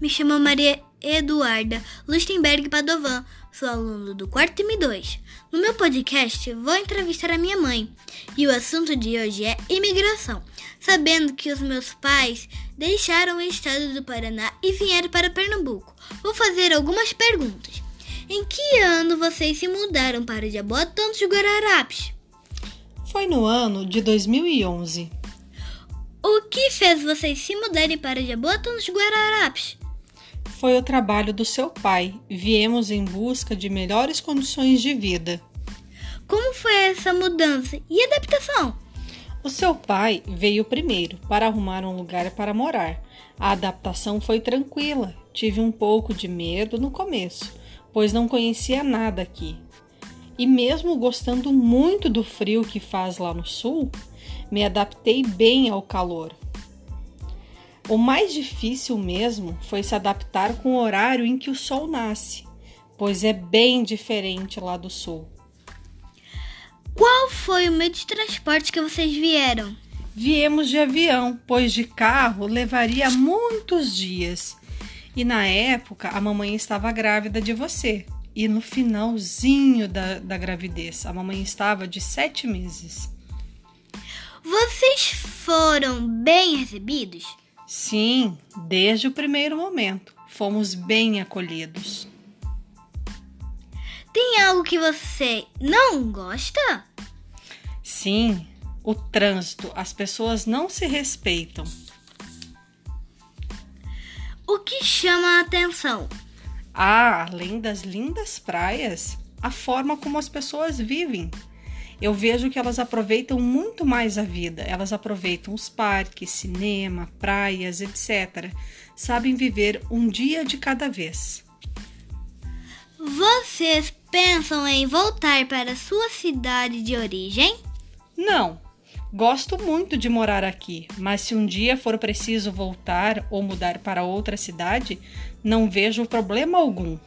Me chamo Maria Eduarda Lustenberg Padovan, sou aluno do quarto M2. No meu podcast, vou entrevistar a minha mãe e o assunto de hoje é imigração. Sabendo que os meus pais deixaram o estado do Paraná e vieram para Pernambuco, vou fazer algumas perguntas. Em que ano vocês se mudaram para Jaboatão dos Guararapes? Foi no ano de 2011. O que fez vocês se mudarem para Jaboatão dos Guararapes? Foi o trabalho do seu pai. Viemos em busca de melhores condições de vida. Como foi essa mudança e adaptação? O seu pai veio primeiro para arrumar um lugar para morar. A adaptação foi tranquila. Tive um pouco de medo no começo, pois não conhecia nada aqui. E mesmo gostando muito do frio que faz lá no sul, me adaptei bem ao calor. O mais difícil mesmo foi se adaptar com o horário em que o sol nasce, pois é bem diferente lá do sul. Qual foi o meio de transporte que vocês vieram? Viemos de avião, pois de carro levaria muitos dias. E na época a mamãe estava grávida de você. E no finalzinho da, da gravidez, a mamãe estava de sete meses. Vocês foram bem recebidos? Sim, desde o primeiro momento. Fomos bem acolhidos. Tem algo que você não gosta? Sim, o trânsito. As pessoas não se respeitam. O que chama a atenção? Ah, além das lindas praias, a forma como as pessoas vivem. Eu vejo que elas aproveitam muito mais a vida. Elas aproveitam os parques, cinema, praias, etc. Sabem viver um dia de cada vez. Vocês pensam em voltar para sua cidade de origem? Não. Gosto muito de morar aqui, mas se um dia for preciso voltar ou mudar para outra cidade, não vejo problema algum.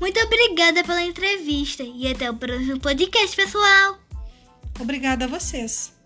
Muito obrigada pela entrevista e até o próximo podcast, pessoal! Obrigada a vocês!